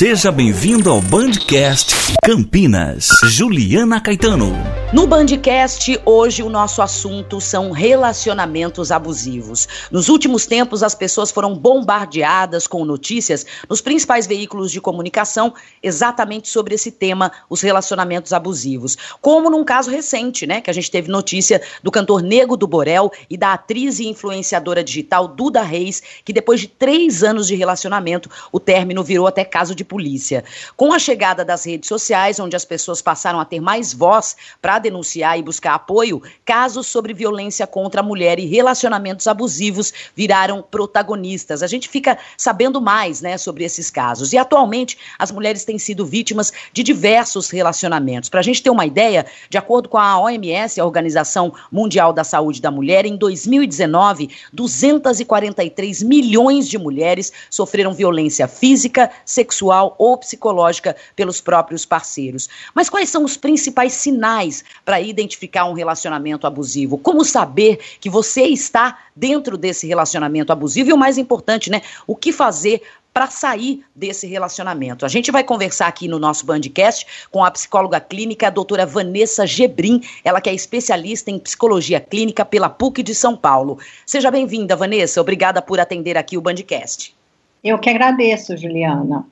Seja bem-vindo ao Bandcast Campinas. Juliana Caetano. No Bandcast, hoje o nosso assunto são relacionamentos abusivos. Nos últimos tempos, as pessoas foram bombardeadas com notícias nos principais veículos de comunicação exatamente sobre esse tema, os relacionamentos abusivos. Como num caso recente, né, que a gente teve notícia do cantor Nego do Borel e da atriz e influenciadora digital Duda Reis, que depois de três anos de relacionamento, o término virou até caso de polícia. Com a chegada das redes sociais, onde as pessoas passaram a ter mais voz para denunciar e buscar apoio, casos sobre violência contra a mulher e relacionamentos abusivos viraram protagonistas. A gente fica sabendo mais, né, sobre esses casos. E atualmente as mulheres têm sido vítimas de diversos relacionamentos. Para a gente ter uma ideia, de acordo com a OMS, a Organização Mundial da Saúde da Mulher, em 2019, 243 milhões de mulheres sofreram violência física, sexual ou psicológica pelos próprios parceiros. Mas quais são os principais sinais para identificar um relacionamento abusivo? Como saber que você está dentro desse relacionamento abusivo? E o mais importante, né? O que fazer para sair desse relacionamento. A gente vai conversar aqui no nosso Bandcast com a psicóloga clínica, a doutora Vanessa Gebrim, ela que é especialista em psicologia clínica pela PUC de São Paulo. Seja bem-vinda, Vanessa. Obrigada por atender aqui o Bandcast. Eu que agradeço, Juliana.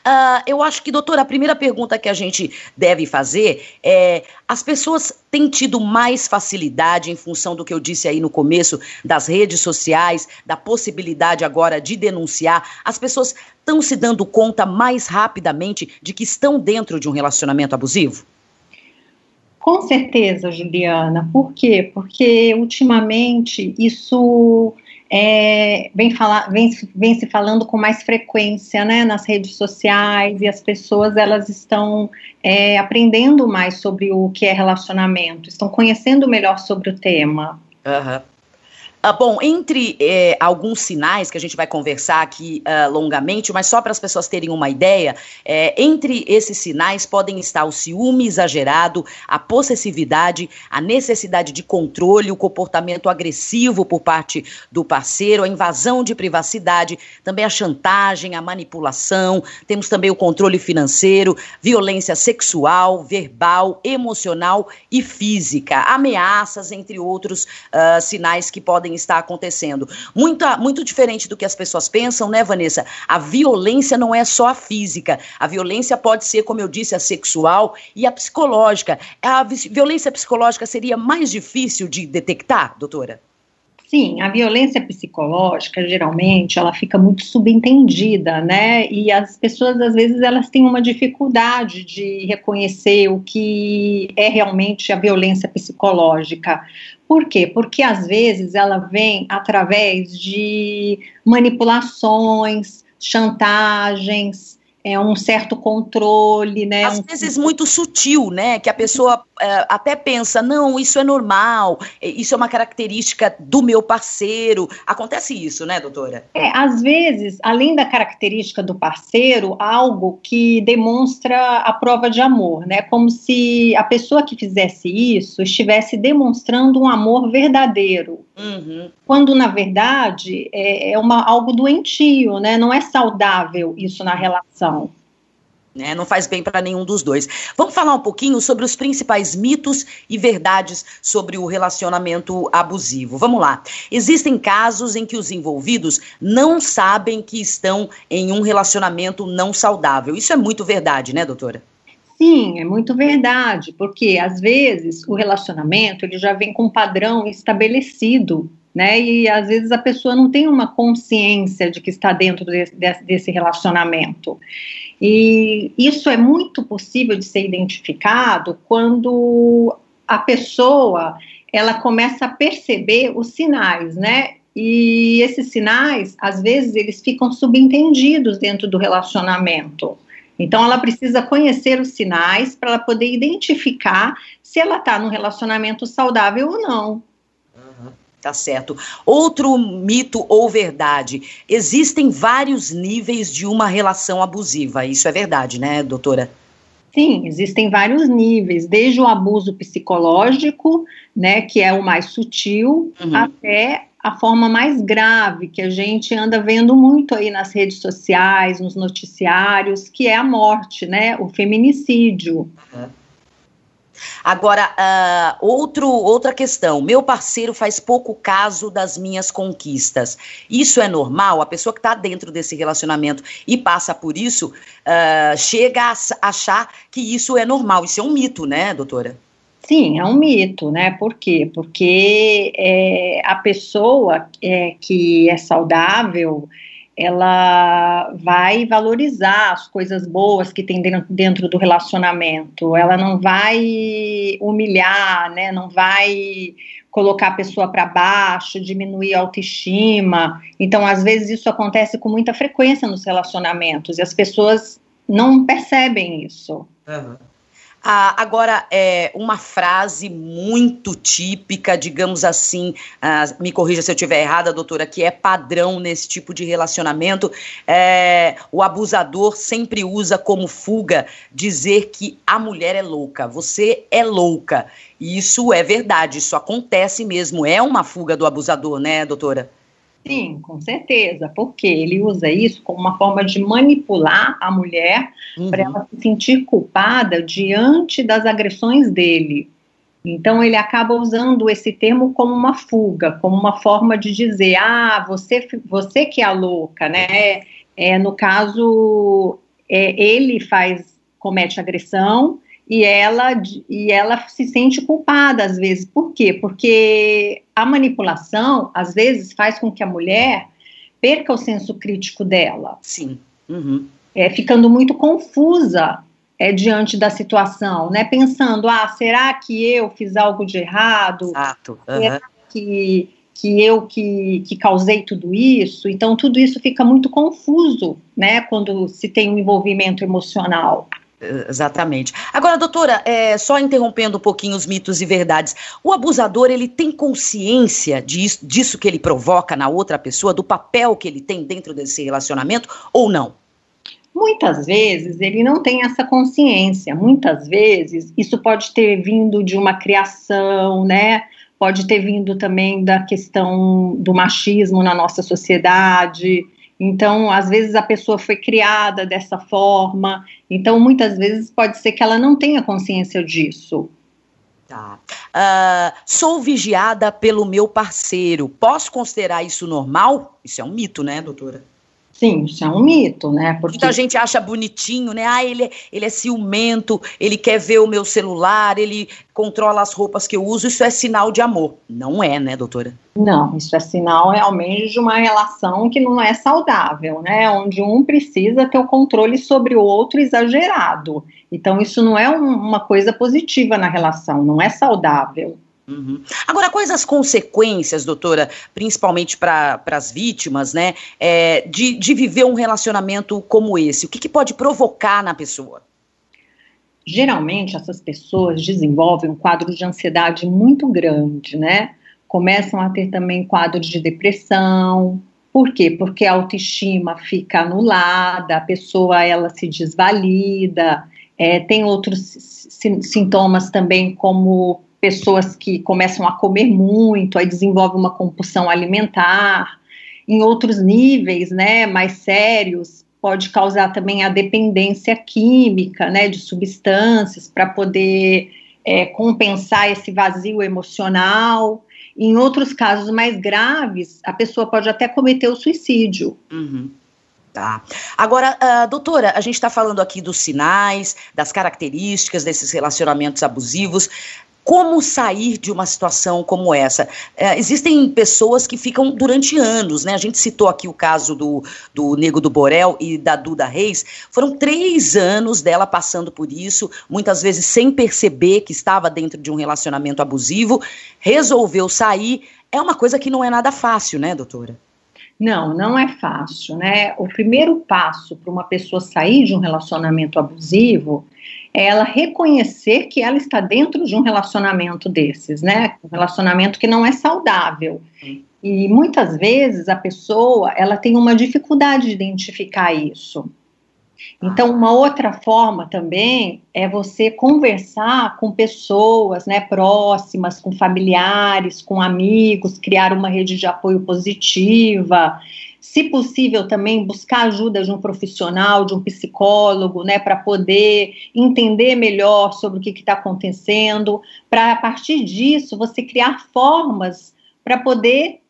Uh, eu acho que, doutora, a primeira pergunta que a gente deve fazer é: as pessoas têm tido mais facilidade, em função do que eu disse aí no começo, das redes sociais, da possibilidade agora de denunciar, as pessoas estão se dando conta mais rapidamente de que estão dentro de um relacionamento abusivo? Com certeza, Juliana. Por quê? Porque ultimamente isso é, vem, falar, vem, vem se falando com mais frequência né, nas redes sociais e as pessoas elas estão é, aprendendo mais sobre o que é relacionamento, estão conhecendo melhor sobre o tema. Uhum. Ah, bom, entre eh, alguns sinais que a gente vai conversar aqui uh, longamente, mas só para as pessoas terem uma ideia, eh, entre esses sinais podem estar o ciúme exagerado, a possessividade, a necessidade de controle, o comportamento agressivo por parte do parceiro, a invasão de privacidade, também a chantagem, a manipulação, temos também o controle financeiro, violência sexual, verbal, emocional e física, ameaças, entre outros uh, sinais que podem estar acontecendo. Muito, muito diferente do que as pessoas pensam, né, Vanessa? A violência não é só a física. A violência pode ser, como eu disse, a sexual e a psicológica. A violência psicológica seria mais difícil de detectar, doutora? Sim, a violência psicológica, geralmente, ela fica muito subentendida, né? E as pessoas, às vezes, elas têm uma dificuldade de reconhecer o que é realmente a violência psicológica. Por quê? Porque, às vezes, ela vem através de manipulações, chantagens, é um certo controle, né? Às um... vezes muito sutil, né? Que a pessoa é, até pensa, não, isso é normal, é, isso é uma característica do meu parceiro. Acontece isso, né, doutora? É, às vezes, além da característica do parceiro, algo que demonstra a prova de amor, né? Como se a pessoa que fizesse isso estivesse demonstrando um amor verdadeiro. Uhum. Quando, na verdade, é, é uma, algo doentio, né? Não é saudável isso na relação. Né, não faz bem para nenhum dos dois. Vamos falar um pouquinho sobre os principais mitos e verdades sobre o relacionamento abusivo. Vamos lá. Existem casos em que os envolvidos não sabem que estão em um relacionamento não saudável. Isso é muito verdade, né, doutora? Sim, é muito verdade, porque às vezes o relacionamento ele já vem com um padrão estabelecido, né? E às vezes a pessoa não tem uma consciência de que está dentro desse, desse relacionamento. E isso é muito possível de ser identificado quando a pessoa ela começa a perceber os sinais, né? E esses sinais, às vezes, eles ficam subentendidos dentro do relacionamento. Então, ela precisa conhecer os sinais para ela poder identificar se ela está num relacionamento saudável ou não. Uhum, tá certo. Outro mito ou verdade: existem vários níveis de uma relação abusiva. Isso é verdade, né, doutora? Sim, existem vários níveis, desde o abuso psicológico, né, que é o mais sutil, uhum. até a forma mais grave que a gente anda vendo muito aí nas redes sociais, nos noticiários, que é a morte, né? O feminicídio. Agora, uh, outro, outra questão. Meu parceiro faz pouco caso das minhas conquistas. Isso é normal? A pessoa que está dentro desse relacionamento e passa por isso, uh, chega a achar que isso é normal. Isso é um mito, né, doutora? Sim, é um mito, né? Por quê? Porque é, a pessoa é, que é saudável, ela vai valorizar as coisas boas que tem dentro, do relacionamento. Ela não vai humilhar, né? Não vai colocar a pessoa para baixo, diminuir a autoestima. Então, às vezes isso acontece com muita frequência nos relacionamentos e as pessoas não percebem isso. Uhum. Ah, agora, é uma frase muito típica, digamos assim, ah, me corrija se eu estiver errada, doutora, que é padrão nesse tipo de relacionamento. É, o abusador sempre usa como fuga dizer que a mulher é louca, você é louca. E isso é verdade, isso acontece mesmo, é uma fuga do abusador, né, doutora? Sim, com certeza, porque ele usa isso como uma forma de manipular a mulher uhum. para ela se sentir culpada diante das agressões dele. Então ele acaba usando esse termo como uma fuga, como uma forma de dizer, ah, você, você que é a louca, né? É, no caso, é, ele faz comete agressão e ela, e ela se sente culpada às vezes. Por quê? Porque a manipulação, às vezes, faz com que a mulher perca o senso crítico dela. Sim. Uhum. É, ficando muito confusa é, diante da situação, né? Pensando, ah, será que eu fiz algo de errado? Exato. Uhum. Será que, que eu que, que causei tudo isso? Então, tudo isso fica muito confuso, né? Quando se tem um envolvimento emocional. Exatamente. Agora, doutora, é, só interrompendo um pouquinho os mitos e verdades, o abusador ele tem consciência disso, disso que ele provoca na outra pessoa, do papel que ele tem dentro desse relacionamento ou não? Muitas vezes ele não tem essa consciência. Muitas vezes isso pode ter vindo de uma criação, né? Pode ter vindo também da questão do machismo na nossa sociedade. Então, às vezes a pessoa foi criada dessa forma, então muitas vezes pode ser que ela não tenha consciência disso. Tá. Uh, sou vigiada pelo meu parceiro. Posso considerar isso normal? Isso é um mito, né, doutora? Sim, isso é um mito, né? Porque... Muita gente acha bonitinho, né? Ah, ele, é, ele é ciumento, ele quer ver o meu celular, ele controla as roupas que eu uso, isso é sinal de amor. Não é, né, doutora? Não, isso é sinal realmente de uma relação que não é saudável, né? Onde um precisa ter o controle sobre o outro exagerado. Então, isso não é um, uma coisa positiva na relação, não é saudável. Uhum. Agora, quais as consequências, doutora, principalmente para as vítimas, né, é, de, de viver um relacionamento como esse? O que, que pode provocar na pessoa? Geralmente, essas pessoas desenvolvem um quadro de ansiedade muito grande, né? Começam a ter também quadros de depressão. Por quê? Porque a autoestima fica anulada, a pessoa ela se desvalida, é, tem outros sintomas também como pessoas que começam a comer muito, aí desenvolve uma compulsão alimentar. Em outros níveis, né, mais sérios, pode causar também a dependência química, né, de substâncias para poder é, compensar esse vazio emocional. Em outros casos mais graves, a pessoa pode até cometer o suicídio. Uhum. Tá. Agora, uh, doutora, a gente está falando aqui dos sinais, das características desses relacionamentos abusivos como sair de uma situação como essa? É, existem pessoas que ficam durante anos, né? A gente citou aqui o caso do, do Nego do Borel e da Duda Reis. Foram três anos dela passando por isso, muitas vezes sem perceber que estava dentro de um relacionamento abusivo, resolveu sair. É uma coisa que não é nada fácil, né, doutora? Não, não é fácil, né? O primeiro passo para uma pessoa sair de um relacionamento abusivo é ela reconhecer que ela está dentro de um relacionamento desses, né? Um relacionamento que não é saudável. E muitas vezes a pessoa ela tem uma dificuldade de identificar isso. Então, uma outra forma também é você conversar com pessoas, né, próximas, com familiares, com amigos, criar uma rede de apoio positiva. Se possível, também buscar ajuda de um profissional, de um psicólogo, né, para poder entender melhor sobre o que está acontecendo, para a partir disso você criar formas para poder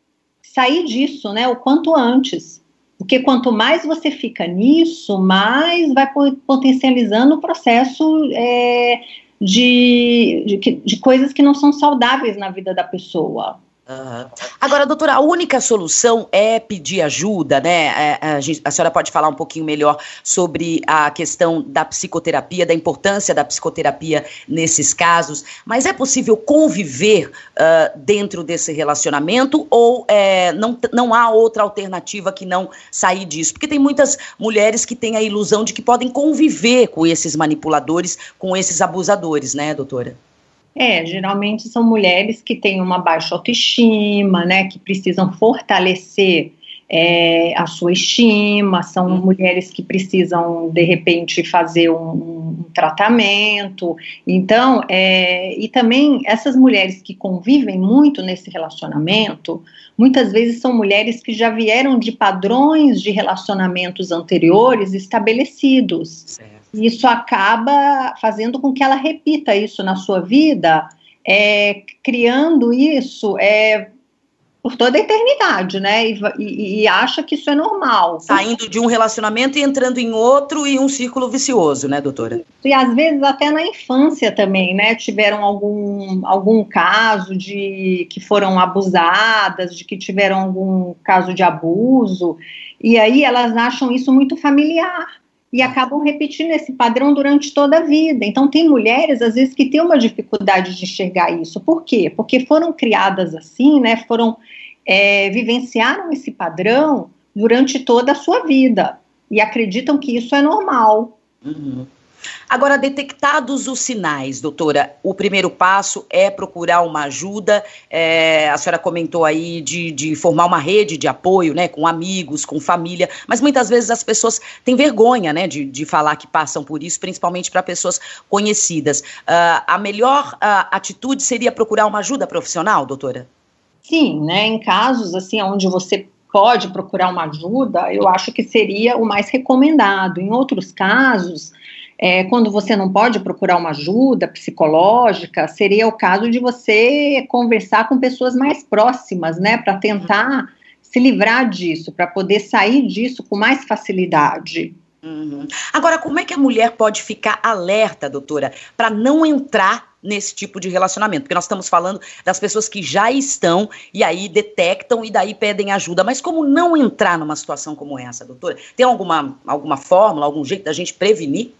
sair disso, né, o quanto antes. Porque quanto mais você fica nisso, mais vai potencializando o processo é, de, de, de coisas que não são saudáveis na vida da pessoa. Uhum. Agora, doutora, a única solução é pedir ajuda, né? É, a, a, senhora pode falar um pouquinho melhor sobre a questão da psicoterapia, da importância da psicoterapia nesses casos, mas é possível conviver uh, dentro desse relacionamento ou é, não, não há outra alternativa que não sair disso? Porque tem muitas mulheres que têm a ilusão de que podem conviver com esses manipuladores, com esses abusadores, né, doutora? É, geralmente são mulheres que têm uma baixa autoestima, né, que precisam fortalecer é, a sua estima, são uhum. mulheres que precisam, de repente, fazer um, um tratamento. Então, é, e também essas mulheres que convivem muito nesse relacionamento, muitas vezes são mulheres que já vieram de padrões de relacionamentos anteriores estabelecidos. Certo. Isso acaba fazendo com que ela repita isso na sua vida, é, criando isso é, por toda a eternidade, né? E, e, e, acha que isso é normal. Saindo de um relacionamento e entrando em outro e um círculo vicioso, né, doutora? E às vezes até na infância também, né? Tiveram algum, algum caso de que foram abusadas, de que tiveram algum caso de abuso, e aí elas acham isso muito familiar e acabam repetindo esse padrão durante toda a vida. Então, tem mulheres, às vezes, que têm uma dificuldade de enxergar isso. Por quê? Porque foram criadas assim, né? Foram, é, vivenciaram esse padrão durante toda a sua vida e acreditam que isso é normal. Uhum. Agora, detectados os sinais, doutora, o primeiro passo é procurar uma ajuda. É, a senhora comentou aí de, de, formar uma rede de apoio, né, com amigos, com família, mas muitas vezes as pessoas têm vergonha, né, de, de falar que passam por isso, principalmente para pessoas conhecidas. Uh, a melhor uh, atitude seria procurar uma ajuda profissional, doutora? Sim, né, em casos assim onde você pode procurar uma ajuda, eu acho que seria o mais recomendado. Em outros casos, é, quando você não pode procurar uma ajuda psicológica, seria o caso de você conversar com pessoas mais próximas, né, para tentar se livrar disso, para poder sair disso com mais facilidade. Uhum. Agora, como é que a mulher pode ficar alerta, doutora, para não entrar nesse tipo de relacionamento? Porque nós estamos falando das pessoas que já estão e aí detectam e daí pedem ajuda. Mas como não entrar numa situação como essa, doutora? Tem alguma, alguma fórmula, algum jeito da gente prevenir?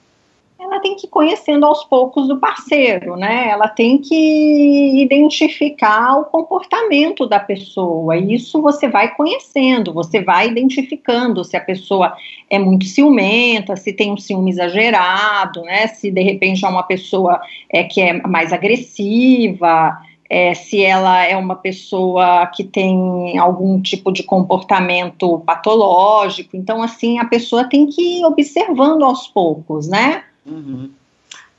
Ela tem que ir conhecendo aos poucos o parceiro, né? Ela tem que identificar o comportamento da pessoa. E isso você vai conhecendo, você vai identificando se a pessoa é muito ciumenta, se tem um ciúme exagerado, né? Se de repente é uma pessoa é, que é mais agressiva. É, se ela é uma pessoa que tem algum tipo de comportamento patológico. Então, assim, a pessoa tem que ir observando aos poucos, né?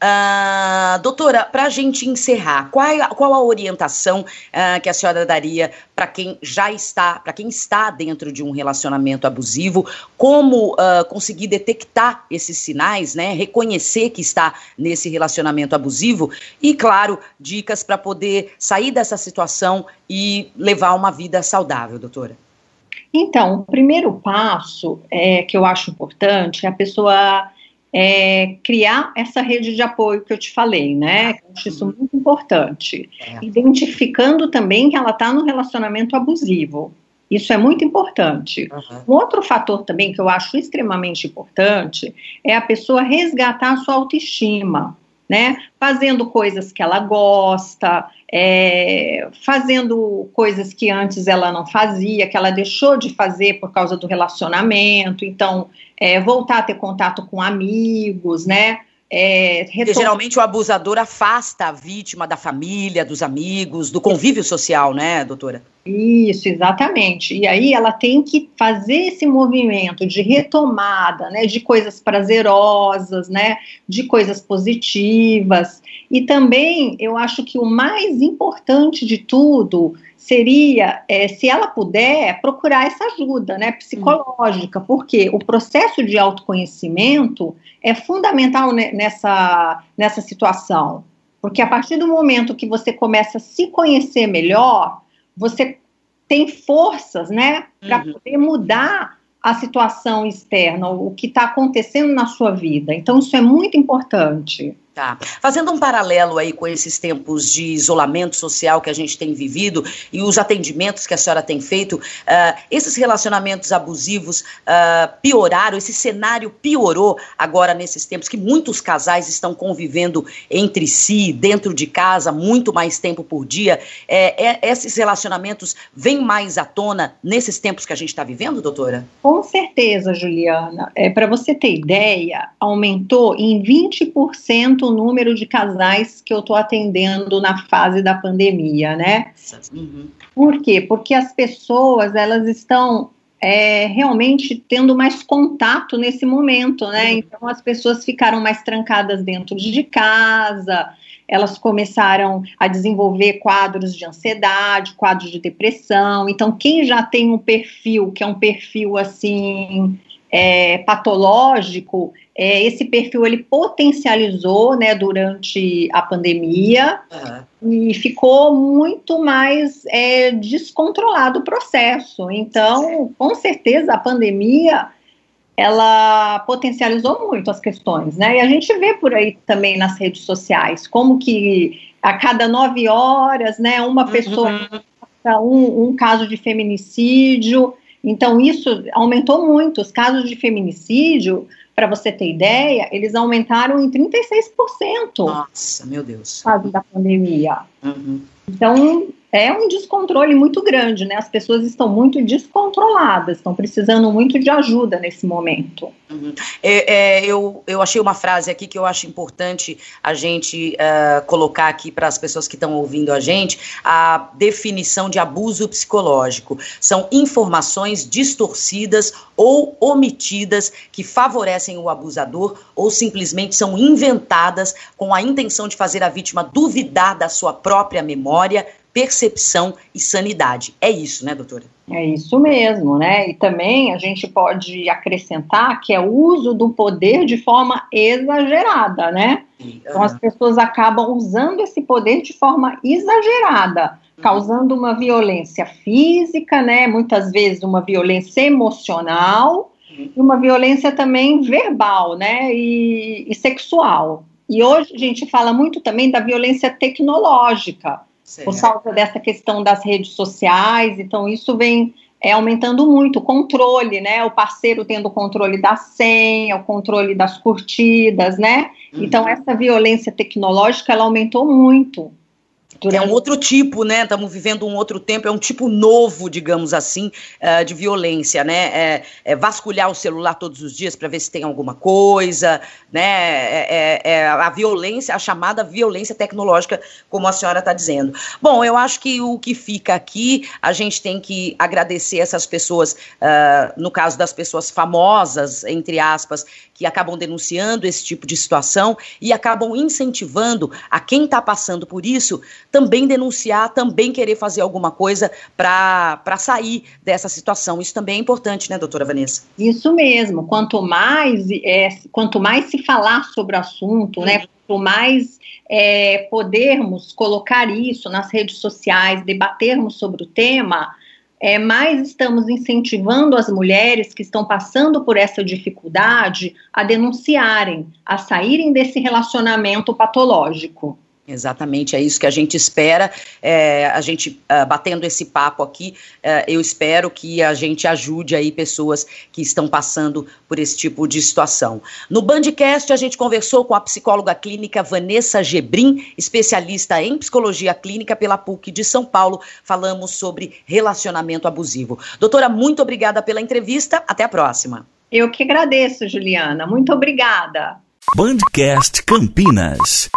Uh, doutora, para a gente encerrar, qual, qual a orientação uh, que a senhora daria para quem já está, para quem está dentro de um relacionamento abusivo, como uh, conseguir detectar esses sinais, né, reconhecer que está nesse relacionamento abusivo? E, claro, dicas para poder sair dessa situação e levar uma vida saudável, doutora? Então, o primeiro passo é, que eu acho importante é a pessoa é, criar essa rede de apoio que eu te falei, né? Eu acho isso muito importante. É. Identificando também que ela está no relacionamento abusivo. Isso é muito importante. Uhum. Um outro fator também que eu acho extremamente importante é a pessoa resgatar a sua autoestima, né? Fazendo coisas que ela gosta, é, fazendo coisas que antes ela não fazia, que ela deixou de fazer por causa do relacionamento. Então, é, voltar a ter contato com amigos, né? É, Porque geralmente o abusador afasta a vítima da família, dos amigos, do convívio social, né, doutora? Isso, exatamente. E aí ela tem que fazer esse movimento de retomada, né, de coisas prazerosas, né, de coisas positivas. E também eu acho que o mais importante de tudo seria, é, se ela puder, procurar essa ajuda, né, psicológica, porque o processo de autoconhecimento é fundamental nessa, nessa situação. Porque a partir do momento que você começa a se conhecer melhor, você tem forças, né, para uhum. poder mudar a situação externa, o que está acontecendo na sua vida. Então, isso é muito importante. Tá. Fazendo um paralelo aí com esses tempos de isolamento social que a gente tem vivido e os atendimentos que a senhora tem feito, uh, esses relacionamentos abusivos uh, pioraram, esse cenário piorou agora nesses tempos que muitos casais estão convivendo entre si, dentro de casa, muito mais tempo por dia. É, é, esses relacionamentos vêm mais à tona nesses tempos que a gente está vivendo, doutora? Com certeza, Juliana. É, Para você ter ideia, aumentou em 20% o número de casais que eu estou atendendo na fase da pandemia, né? Uhum. Por quê? Porque as pessoas, elas estão é, realmente tendo mais contato nesse momento, né? Uhum. Então as pessoas ficaram mais trancadas dentro de casa, elas começaram a desenvolver quadros de ansiedade, quadros de depressão. Então, quem já tem um perfil que é um perfil assim é, patológico, é, esse perfil ele potencializou né, durante a pandemia uhum. e ficou muito mais é, descontrolado o processo. Então, com certeza, a pandemia ela potencializou muito as questões, né? E a gente vê por aí também nas redes sociais como que a cada nove horas, né, uma pessoa uhum. um, um caso de feminicídio. Então, isso aumentou muito. Os casos de feminicídio, para você ter ideia, eles aumentaram em 36%. Nossa, meu Deus. Por causa da pandemia. Uhum. Então, é um descontrole muito grande, né? As pessoas estão muito descontroladas, estão precisando muito de ajuda nesse momento. Uhum. É, é, eu, eu achei uma frase aqui que eu acho importante a gente uh, colocar aqui para as pessoas que estão ouvindo a gente, a definição de abuso psicológico. São informações distorcidas ou omitidas que favorecem o abusador ou simplesmente são inventadas com a intenção de fazer a vítima duvidar da sua própria memória, percepção e sanidade. É isso, né, doutora? É isso mesmo, né? E também a gente pode acrescentar que é o uso do poder de forma exagerada, né? Então as pessoas acabam usando esse poder de forma exagerada, causando uma violência física, né? Muitas vezes uma violência emocional e uma violência também verbal, né? E, e sexual. E hoje a gente fala muito também da violência tecnológica Certo. por causa dessa questão das redes sociais. Então, isso vem é, aumentando muito o controle, né? O parceiro tendo o controle da senha, o controle das curtidas, né? Uhum. Então, essa violência tecnológica ela aumentou muito. Durante... É um outro tipo, né? Estamos vivendo um outro tempo, é um tipo novo, digamos assim, uh, de violência, né? É, é, vasculhar o celular todos os dias para ver se tem alguma coisa, né? É, é, é, a violência, a chamada violência tecnológica, como a senhora está dizendo. Bom, eu acho que o que fica aqui, a gente tem que agradecer essas pessoas, uh, no caso das pessoas famosas, entre aspas, que acabam denunciando esse tipo de situação e acabam incentivando a quem está passando por isso também denunciar, também querer fazer alguma coisa para sair dessa situação. Isso também é importante, né, doutora Vanessa? Isso mesmo. Quanto mais, é, quanto mais se falar sobre o assunto, né, hum. né, quanto mais é, podermos colocar isso nas redes sociais, debatermos sobre o tema, é, mais estamos incentivando as mulheres que estão passando por essa dificuldade a denunciarem, a saírem desse relacionamento patológico. Exatamente, é isso que a gente espera. É, a gente uh, batendo esse papo aqui, uh, eu espero que a gente ajude aí pessoas que estão passando por esse tipo de situação. No Bandcast, a gente conversou com a psicóloga clínica Vanessa Gebrim, especialista em psicologia clínica pela PUC de São Paulo. Falamos sobre relacionamento abusivo. Doutora, muito obrigada pela entrevista. Até a próxima. Eu que agradeço, Juliana. Muito obrigada. Bandcast Campinas.